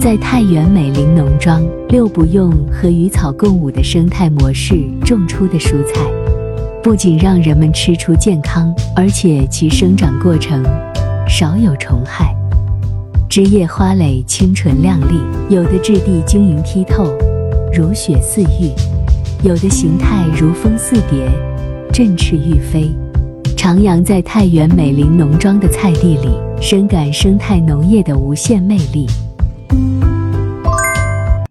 在太原美林农庄，六不用和鱼草共舞的生态模式种出的蔬菜，不仅让人们吃出健康，而且其生长过程少有虫害，枝叶花蕾清纯亮丽，有的质地晶莹剔透，如雪似玉；有的形态如蜂似蝶，振翅欲飞。徜徉在太原美林农庄的菜地里，深感生态农业的无限魅力。Thank you.